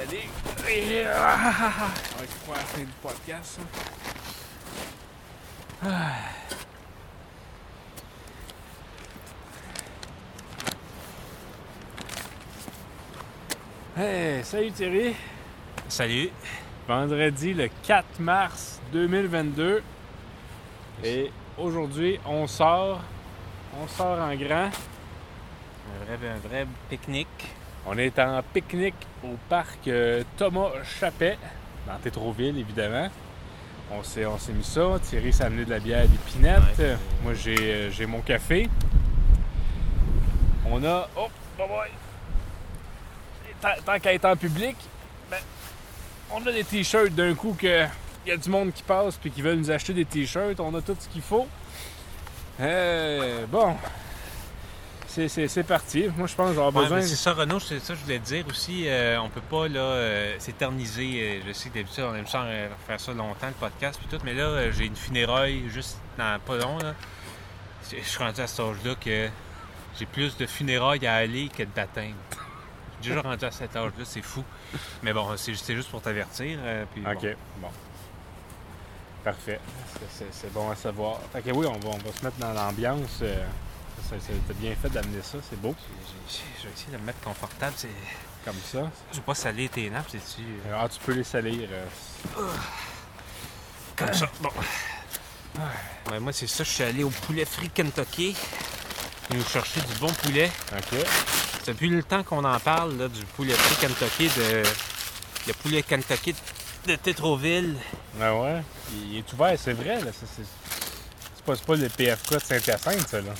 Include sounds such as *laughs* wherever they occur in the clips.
Et, ah, ah, ah, ah. On va faire la fin du podcast. ça. Ah. *sighs* Hey, salut Thierry. Salut. Vendredi le 4 mars 2022. Et aujourd'hui, on sort. On sort en grand. Un vrai, un vrai pique-nique. On est en pique-nique au parc euh, Thomas Chappet, dans Tétroville, évidemment. On s'est, on s'est mis ça. Thierry s'est amené de la bière d'épinette. Ouais. Moi, j'ai, euh, j'ai mon café. On a. Oh, oh boy! Tant, tant qu'à être en public, ben, on a des t-shirts d'un coup que. Il y a du monde qui passe puis qui veulent nous acheter des t-shirts. On a tout ce qu'il faut. Euh, bon. C'est, parti. Moi, je pense que j'aurai Ouais, besoin. c'est ça, Renaud, c'est ça que je voulais te dire aussi. euh, on peut pas là euh, s'éterniser. euh, je sais que d'habitude, on aime ça euh, faire ça longtemps, le podcast puis tout, mais là, j'ai une funéraille juste dans pas long. Là. Je je suis rendu à cet âge-là que j'ai plus de funérailles à aller que. Je suis déjà rendu à cet âge-là, c'est fou. Mais bon, c'est c'est juste pour t'avertir. euh, bon. OK, bon. Parfait. C'est- bon à savoir. Fait que oui, on va, on va se mettre dans l'ambiance. T'as bien fait d'amener ça, c'est beau. Je vais essayer de me mettre confortable. c'est- Comme ça. Je veux pas saler tes nappes, c'est-tu? euh, Ah, tu peux les salir. euh, Comme ça. Bon. Ouais, moi, c'est ça. Je suis allé au poulet frit Kentucky. Nous chercher du bon poulet. OK. Depuis le temps qu'on en parle, là, du poulet frit Kentucky, de... le poulet Kentucky de Tétroville. Ah ouais? Il, il est ouvert, c'est vrai. là. C'est c'est- c'est pas, c'est pas le PFK de Saint-Hyacinthe, ça. Là.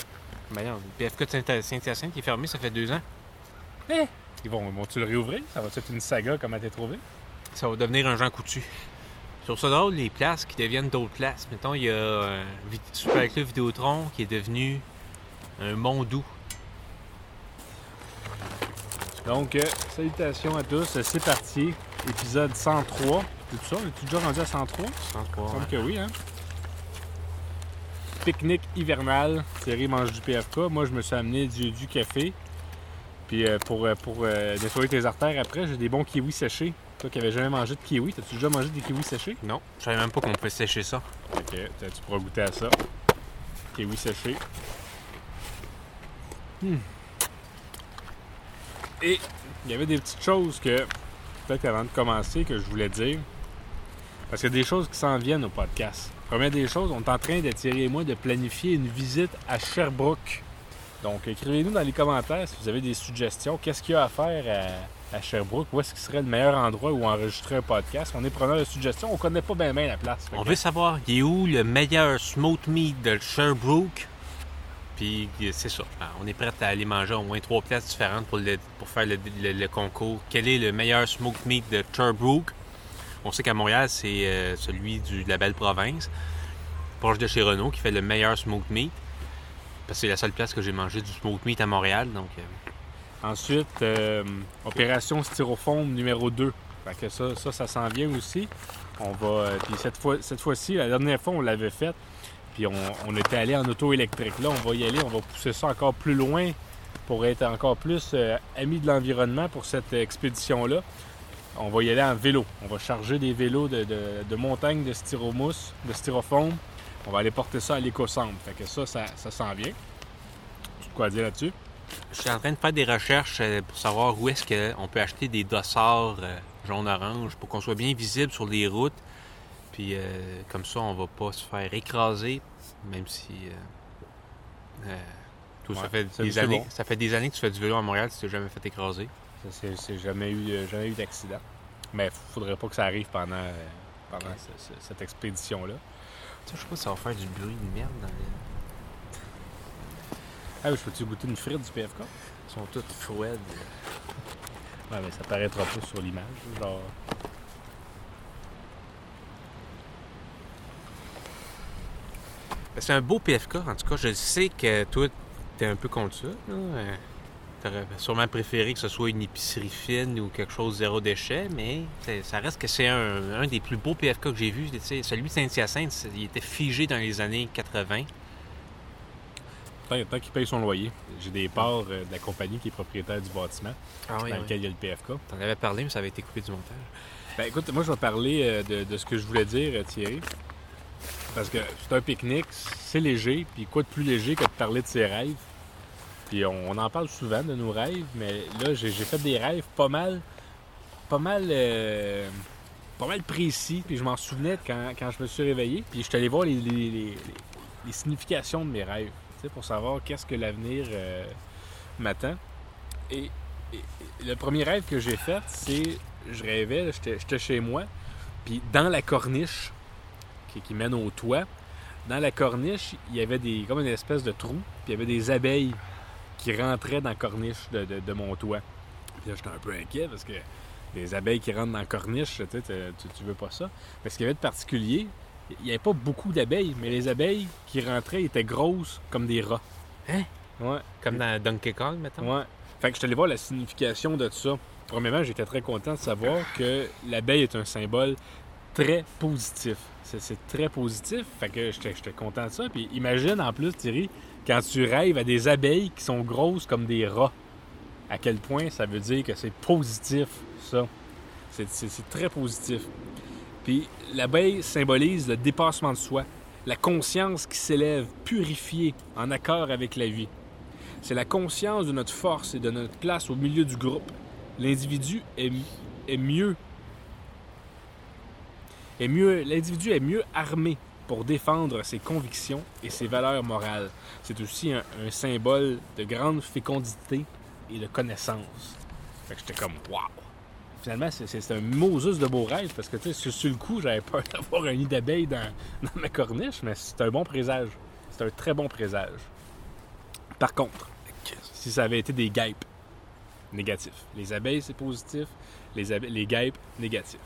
Ben non, le PFK de Saint- Saint-Hyacinthe qui est fermé, ça fait deux ans. Ils vont, vont-tu le réouvrir? Ça va être une saga? Comme à t'es trouvé? Ça va devenir un Jean Coutu. Trouve ça drôle, les places qui deviennent d'autres places. Mettons, il y a euh, Super Club Vidéotron qui est devenu un Mondou. Donc, euh, salutations à tous. C'est parti. Épisode 103. C'est tout ça? Es-tu déjà rendu à 103? Sans quoi, Il me semble ouais. que oui, hein? Pique-nique hivernal. Thierry mange du PFK. Moi, je me suis amené du, du café. Puis euh, pour, euh, pour euh, nettoyer tes artères après, j'ai des bons kiwis séchés. Toi qui n'avais jamais mangé de kiwi, t'as-tu déjà mangé des kiwis séchés? Non, je savais même pas qu'on pouvait sécher ça. Ok, tu tu pourras goûter à ça. Kiwi séché. Hmm. Et il y avait des petites choses que, peut-être avant de commencer, que je voulais dire. Parce qu'il y a des choses qui s'en viennent au podcast. Première des choses, on est en train de Thierry et moi de planifier une visite à Sherbrooke. Donc, écrivez-nous dans les commentaires si vous avez des suggestions. Qu'est-ce qu'il y a à faire à, à Sherbrooke? Où est-ce qui serait le meilleur endroit où enregistrer un podcast? On est preneur de suggestions. On connaît pas bien la place. On que- veut savoir, il est où le meilleur smoked meat de Sherbrooke? Puis c'est ça. Ben, On est prêt à aller manger au moins trois places différentes pour, le- pour faire le, le- le concours. Quel est le meilleur smoked meat de Sherbrooke? On sait qu'à Montréal, c'est euh, celui de la belle province, proche de chez Renault, qui fait le meilleur smoked meat. Parce que c'est la seule place que j'ai mangé du smoked meat à Montréal. Donc, euh, Ensuite, euh, opération styrofoam numéro 2. Fait que ça, ça, s'en vient aussi. On va. cette fois, cette fois-ci, la dernière fois, on l'avait fait. Puis on, était allé en auto électrique. Là, on va y aller, on va pousser ça encore plus loin pour être encore plus euh, amis de l'environnement pour cette expédition-là. On va y aller en vélo. On va charger des vélos de, de- de montagne de styromousse, de styrofoam. On va aller porter ça à l'éco-centre. Fait que ça, ça, ça s'en vient. Tu as quoi dire là-dessus? Je suis en train de faire des recherches euh, pour savoir où est-ce qu'on peut acheter des dossards euh, jaune-orange pour qu'on soit bien visible sur les routes. Puis euh, comme ça, on va pas se faire écraser, même si. euh, euh, toi, ça, fait des années, bon. ça fait des années que tu fais du vélo à Montréal, tu t'es jamais fait écraser. Ça, c'est- jamais eu, jamais eu d'accident. Mais faudrait pas que ça arrive pendant, euh, pendant Ok. ce- ce- cette expédition-là. Je sais pas si ça va faire du bruit de merde dans les... Ah oui, je peux-tu goûter une frite du PFK? Ils sont toutes froides. Ouais, mais ça paraîtra pas sur l'image. Genre. C'est un beau PFK, en tout cas. Je sais que toi, t'es un peu contre ça. là. T'aurais sûrement préféré que ce soit une épicerie fine ou quelque chose zéro déchet, mais ça reste que c'est un, un des plus beaux PFK que j'ai vu. Celui de Saint-Hyacinthe, il était figé dans les années 80. Tant, tant qu'il paye son loyer. J'ai des parts euh, de la compagnie qui est propriétaire du bâtiment, Ah oui, dans oui. lequel il y a le PFK. T'en avais parlé, mais ça avait été coupé du montage. Ben écoute, moi je vais parler euh, de, de ce que je voulais dire, euh, Thierry. Parce que c'est un pique-nique, c'est léger, puis quoi de plus léger que de parler de ses rêves? Puis on, en parle souvent de nos rêves, mais là j'ai fait des rêves pas mal, pas mal, euh, pas mal précis, puis je m'en souvenais quand, quand je me suis réveillé, puis je suis allé voir les, significations de mes rêves, pour savoir qu'est-ce que l'avenir euh, m'attend. Et, le premier rêve que j'ai fait, c'est je rêvais, j'étais chez moi, puis dans la corniche qui, qui mène au toit, dans la corniche, il y avait des comme une espèce de trou, puis il y avait des abeilles qui rentraient dans la corniche de, de- de mon toit. Puis là, j'étais un peu inquiet parce que les abeilles qui rentrent dans la corniche, tu, veux pas ça. Mais ce qu'il y avait de particulier, il n'y avait pas beaucoup d'abeilles, mais les abeilles qui rentraient étaient grosses comme des rats. Hein? Ouais. Comme dans Donkey Kong, mettons? Ouais. Fait que je suis allé voir la signification de ça. Premièrement, j'étais très content de savoir que l'abeille est un symbole très positif. C'est, très positif. Fait que j'étais content de ça. Puis imagine en plus, Thierry, quand tu rêves à des abeilles qui sont grosses comme des rats, à quel point ça veut dire que c'est positif, ça? C'est, très positif. Puis l'abeille symbolise le dépassement de soi, la conscience qui s'élève, purifiée, en accord avec la vie. C'est la conscience de notre force et de notre place au milieu du groupe. L'individu est, est mieux. Est mieux L'individu est mieux armé pour défendre ses convictions et ses valeurs morales. C'est aussi un, symbole de grande fécondité et de connaissance. Fait que j'étais comme waouh. Finalement, c'est- un Moses de beau rêve parce que tu sais, sur, le coup, j'avais peur *laughs* d'avoir un nid d'abeilles dans, ma corniche, mais c'est un bon présage. C'est un très bon présage. Par contre, si ça avait été des guêpes, négatif. Les abeilles, c'est positif. Les, les guêpes, négatif.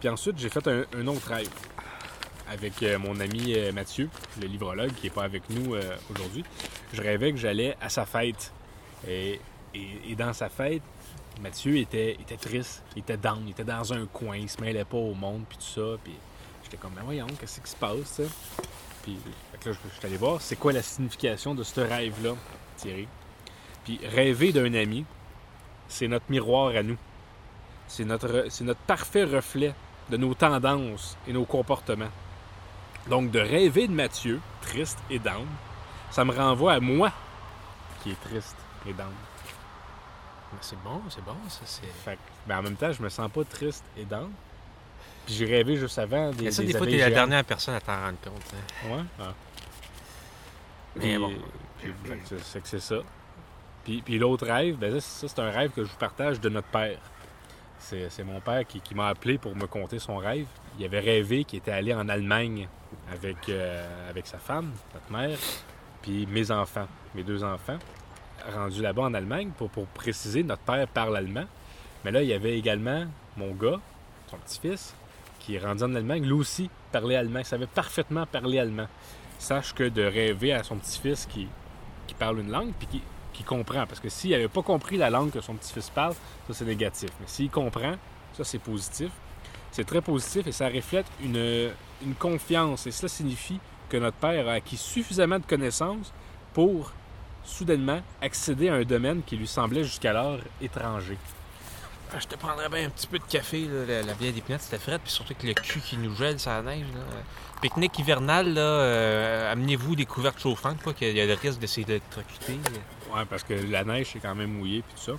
Puis ensuite, j'ai fait un autre rêve avec euh, mon ami euh, Mathieu, le livrologue, qui n'est pas avec nous euh, aujourd'hui. Je rêvais que j'allais à sa fête. Et, dans sa fête, Mathieu était, était triste, il était down, il était dans un coin, il se mêlait pas au monde, puis tout ça. Puis j'étais comme, ben voyons, qu'est-ce qui se passe? Puis là, je je suis allé voir, c'est quoi la signification de ce rêve-là, Thierry? Puis rêver d'un ami, c'est notre miroir à nous. C'est notre, c'est notre parfait reflet de nos tendances et nos comportements. Donc, de rêver de Mathieu, triste et down, ça me renvoie à moi qui est triste et down. Mais C'est bon, c'est bon, ça. C'est... Fait mais en même temps, je me sens pas triste et down. Puis j'ai rêvé juste avant des, Mais ça, des des fois, t'es la dernière personne à t'en rendre compte. hein. Ouais. Ah. Mais bon. c'est- que c'est ça. Puis, puis l'autre rêve, ben ça, ça, c'est un rêve que je vous partage de notre père. C'est c'est mon père qui, qui m'a appelé pour me conter son rêve. Il avait rêvé qu'il était allé en Allemagne avec, euh, avec sa femme, notre mère, puis mes enfants, mes deux enfants, rendus là-bas en Allemagne. Pour, pour préciser, notre père parle allemand. Mais là, il y avait également mon gars, son petit-fils, qui est rendu en Allemagne. Lui aussi parlait allemand. Il savait parfaitement parler allemand. Sache que de rêver à son petit-fils qui, qui parle une langue, puis qui, qui comprend. Parce que s'il n'avait pas compris la langue que son petit-fils parle, ça c'est négatif. Mais s'il comprend, ça c'est positif. C'est très positif et ça reflète une, une confiance. Et cela signifie que notre père a acquis suffisamment de connaissances pour soudainement accéder à un domaine qui lui semblait jusqu'alors étranger. Ah, Je te prendrais bien un petit peu de café, là, la, la bière d'épinette, c'était frais, puis surtout que le cul qui nous gèle, ça neige. Là. Pique-nique hivernal, là, euh, amenez-vous des couvertes chauffantes, quoi, qu'il y a le risque de s'électrocuter. Ouais, parce que la neige est quand même mouillée puis tout ça.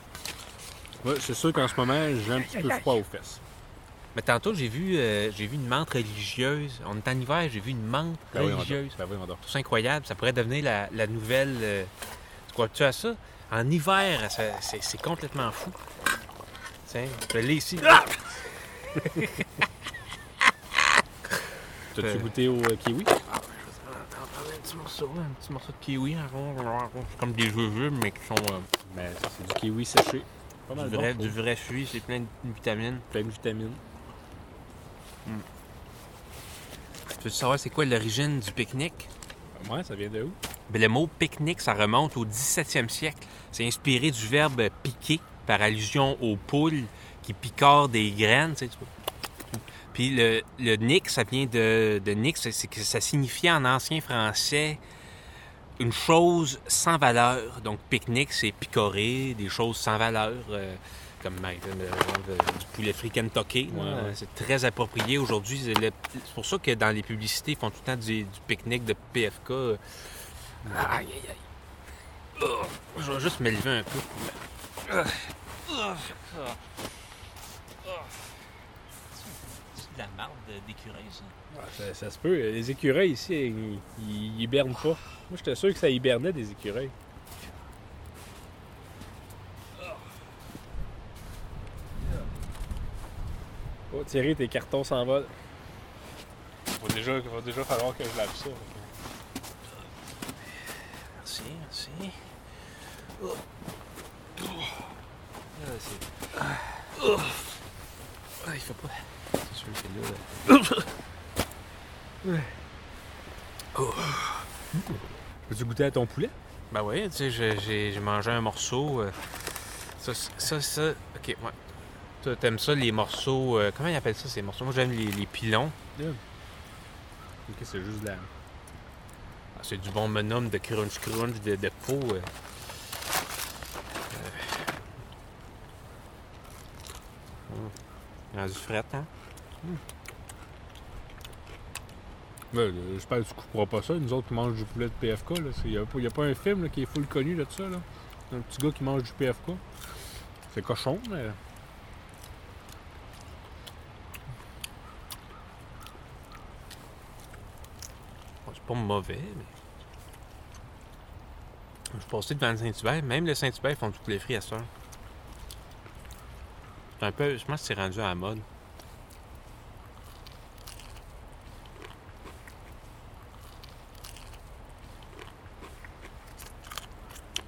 Ouais, c'est sûr qu'en ce moment, j'ai un petit peu froid aux fesses. Mais tantôt, j'ai vu, euh, j'ai vu une menthe religieuse. On est en hiver, j'ai vu une menthe Ben oui, religieuse. Ben oui. C'est incroyable. Ça pourrait devenir la, la nouvelle. euh, tu crois-tu à ça? En hiver, c'est complètement fou. Tiens, je l'ai ici. *laughs* T'as-tu Euh. goûté au euh, kiwi? T'en prends un petit morceau, un petit morceau de kiwi. C'est comme des jujubes, mais qui sont Ben, ça, c'est du kiwi séché. Pas mal du, vrai, du vrai fruit. C'est plein de vitamines. Plein de vitamines. Tu veux savoir c'est quoi l'origine du pique-nique? Ouais, ça vient de où? Ben, le mot pique-nique, ça remonte au 17e siècle. C'est inspiré du verbe piquer, par allusion aux poules qui picorent des graines. tu sais, tu vois. Puis le, le nick, ça vient de, de nick, c'est que ça signifiait en ancien français une chose sans valeur. Donc, pique-nique, c'est picorer, des choses sans valeur. euh, comme euh, du poulet frit Kentucky. là. Ouais, ouais. C'est très approprié aujourd'hui. C'est le- c'est pour ça que dans les publicités, ils font tout le temps du, du pique-nique de PFK. Aïe, aïe, aïe. Oh, je vais juste m'élever un peu. C'est de la marde d'écureuil, ça. Ah, Ça, ça se peut. Les écureuils ici, ils, ils hibernent pas. Moi, j'étais sûr que ça hibernait des écureuils. Oh, Thierry, tes cartons s'envolent. Il va déjà, va déjà falloir que je lave ça. Merci, merci. Oh. Là. Oh. Ah, il fait pas... C'est sûr que là... là- Peux-tu goûter à ton poulet? Ben oui, tu sais, j'ai mangé un morceau. euh, Ça, ça, ça... OK, ouais. Toi, t'aimes ça, les morceaux... euh, comment ils appellent ça, ces morceaux? Moi, j'aime les, les pilons. Ok, c'est juste de la. Ah, c'est du bon monum de crunch-crunch, de, de peau. euh. Euh. Rendu fret, hein? Ouais, euh, J'espère que tu couperas pas ça. Nous autres qui mangent du poulet de PFK. Il n'y a, pas- y a pas un film là, qui est full connu là, de ça. Là. Un petit gars qui mange du PFK. C'est cochon, mais. Pas mauvais, mais. Je suis passé devant le Saint-Hubert? Même le Saint-Hubert, ils font du poulet frit à ça. C'est un peu. Je pense que c'est rendu à la mode.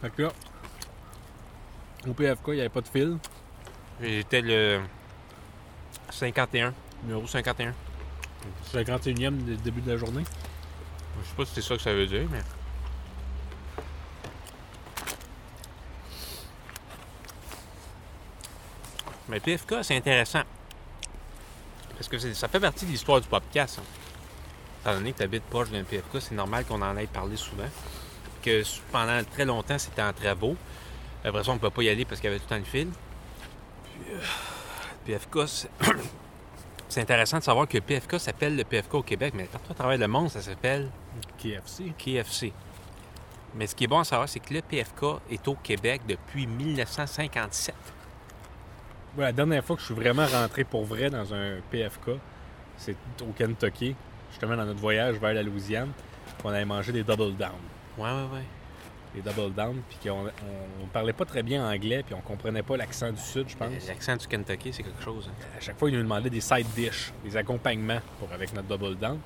Fait que là, au PFK, il n'y avait pas de fil. J'étais le 51, numéro 51. 51e du début de la journée. Sais pas si c'est ça que ça veut dire, mais. Mais PFK, c'est intéressant. Parce que ça fait partie de l'histoire du podcast. hein. Étant donné que tu habites proche d'un PFK, c'est normal qu'on en ait parlé souvent. Que pendant très longtemps, c'était en travaux. Après ça, on ne peut pas y aller parce qu'il y avait tout le temps le fil. Puis, euh, PFK, *clears throat* c'est- intéressant de savoir que le PFK s'appelle le PFK au Québec, mais partout à travers le monde, ça s'appelle KFC. KFC. Mais ce qui est bon à savoir, c'est que le PFK est au Québec depuis 1957. Ouais, la dernière fois que je suis vraiment rentré pour vrai dans un PFK, c'est au Kentucky, justement dans notre voyage vers la Louisiane, qu'on avait mangé des Double Down. Ouais, ouais, ouais. Des Double Down, puis qu'on on, on parlait pas très bien anglais, puis on comprenait pas l'accent du Sud, je pense. L'accent du Kentucky, c'est quelque chose. hein. À chaque fois, ils nous demandaient des side dish, des accompagnements pour avec notre double down.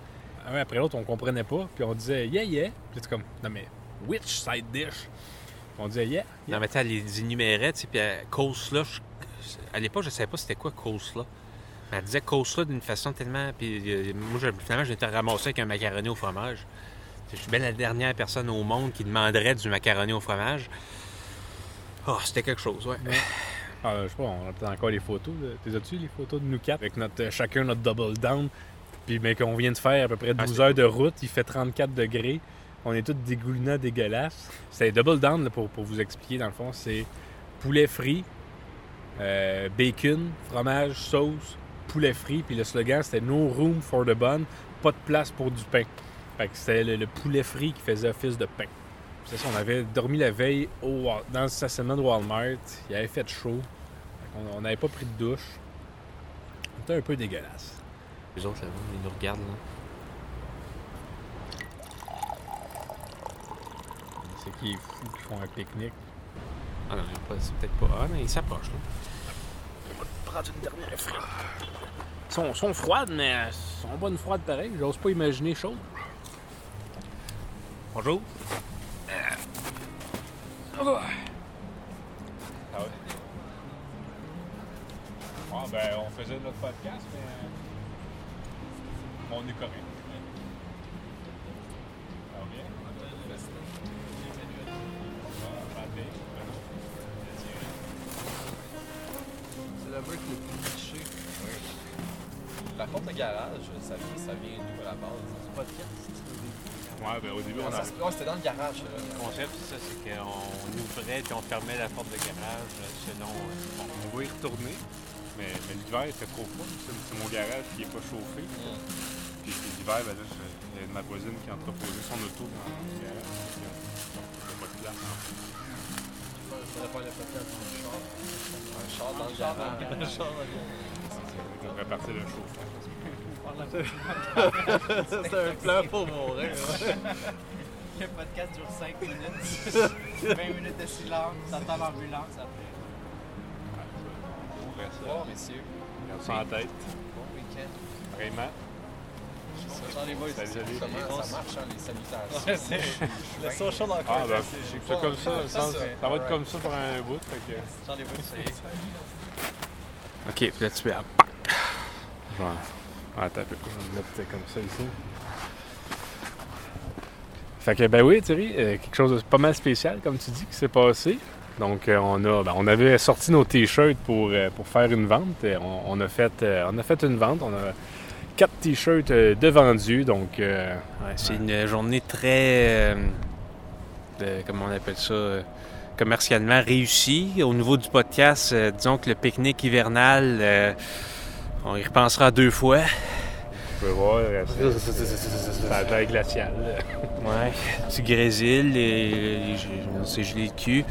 Un après l'autre, on comprenait pas, puis on disait yeah yeah. Puis c'est comme non mais which side dish? On disait yeah. yeah. Non, mais tu les énumérait, tu sais, puis euh, coleslaw, à l'époque, je savais pas c'était quoi coleslaw. Mais elle disait coleslaw d'une façon tellement. Puis euh, moi, je- finalement, j'étais ramassé avec un macaroni au fromage. Je suis bien la dernière personne au monde qui demanderait du macaroni au fromage. Oh, c'était quelque chose, ouais. Ah, je sais pas, on a peut-être encore les photos. T'es as-tu les photos de nous quatre avec notre, euh, chacun notre double down? Puis mais qu'on vient de faire à peu près 12 Ah, heures de route, il fait 34 degrés. On est tous dégoulinants, dégueulasses. C'est double down là, pour, pour vous expliquer dans le fond, c'est poulet frit, euh, bacon, fromage, sauce, poulet frit. Puis le slogan c'était No room for the bun, pas de place pour du pain. Fait que c'était le, le poulet frit qui faisait office de pain. C'est ça, on avait dormi la veille au, dans le stationnement de Walmart. Il avait fait chaud. Fait qu'on- On n'avait pas pris de douche. On était un peu dégueulasse. Les autres, là, ils nous regardent, là. C'est qui est fou qui font un pique-nique. Ah non, pas- c'est peut-être pas. Ah, mais ils s'approchent, là. Prendre une dernière frite. Ils sont, sont froides, mais sont bonnes froides pareil. J'ose pas imaginer chaud. Bonjour. Ah ouais. Ah ben, on faisait notre podcast, mais on est correct. Ça va bien? Ah, santé. C'est le break le plus cliché. Par contre, le garage, ça, ça vient d'où à la base? C'est podcast. Ouais, ben au début, on a. ouais, c'était dans le garage. là. Le concept, c'est ça, c'est qu'on ouvrait puis on fermait la porte de garage euh, selon. euh, Bon, on va y retourner. Mais, mais l'hiver, il fait trop froid. C'est mon garage qui n'est pas chauffé. Puis puis l'hiver, ben là, il y a ma voisine qui a entreposé son auto dans le garage. Euh, a pas de place. Pas le péter dans le char. Un char dans le garage. Un char dans le garage. Je devrais partir le chauffage. *laughs* C'est un plan pour mourir. *laughs* Le podcast dure 5 minutes. 20 minutes de silence, t'entends l'ambulance après. On reste Bon, messieurs, ça en tête. bon week-end. Vraiment. Jean les boys, ça marche, hein, les salutations? Le social en Ah, ben, c'est comme ça. Ça, ça. ça va être comme ça pour un bout. Fait que... Jean les boys, c'est. Ok, puis là tu fais. Ouais. Attends un peu. On va mettre comme ça ici. Fait que, ben oui, Thierry, euh, quelque chose de pas mal spécial, comme tu dis, qui s'est passé. Donc, euh, on, a, ben, on avait sorti nos t-shirts pour, euh, pour faire une vente. Et on, on a fait, euh, on a fait une vente. On a quatre t-shirts euh, de vendus. Donc, euh, Ouais, c'est une journée très. euh, de- comment on appelle ça euh, commercialement réussie. Au niveau du podcast, euh, disons que le pique-nique hivernal, euh, on y repensera deux fois. tu peux voir, euh, c'est- c'est la terre glaciale. Ouais, du grésil et c'est gelé le cul.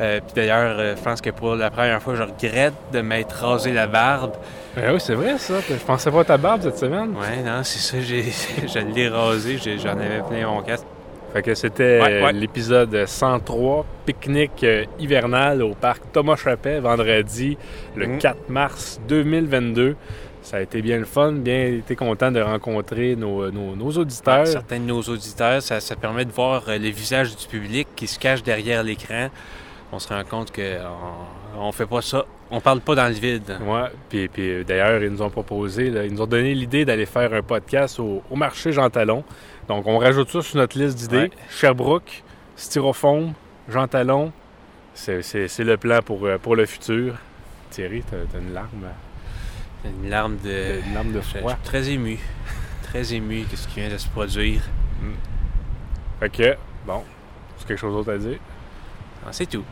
Euh, Puis d'ailleurs, euh, je pense que pour la première fois, je regrette de m'être rasé la barbe. Ben oui, c'est vrai ça. Je pensais pas à ta barbe cette semaine. Ouais, non, c'est ça, j'ai, *laughs* je l'ai rasé, j'en avais plein mon casque. Fait que c'était Ouais, euh, ouais. l'épisode 103, pique-nique euh, hivernal au parc Thomas Chappet, vendredi, le Mhm. 4 mars 2022. Ça a été bien le fun, bien été content de rencontrer nos, nos- nos auditeurs. Certains de nos auditeurs, ça, ça permet de voir euh, le visage du public qui se cache derrière l'écran. On se rend compte qu'on on fait pas ça, on parle pas dans le vide. Ouais, puis, puis, euh, d'ailleurs, ils nous ont proposé, là, ils nous ont donné l'idée d'aller faire un podcast au, au marché Jean Talon. Donc, on rajoute ça sur notre liste d'idées. Ouais. Sherbrooke, Styrofoam, Jean Talon, c'est, le plan pour, euh, pour le futur. Thierry, t'as, t'as une larme, Une larme de. une larme de Je je froid. suis très ému. Très ému de ce qui vient de se produire. Fait que, bon, c'est quelque chose d'autre à dire. C'est tout.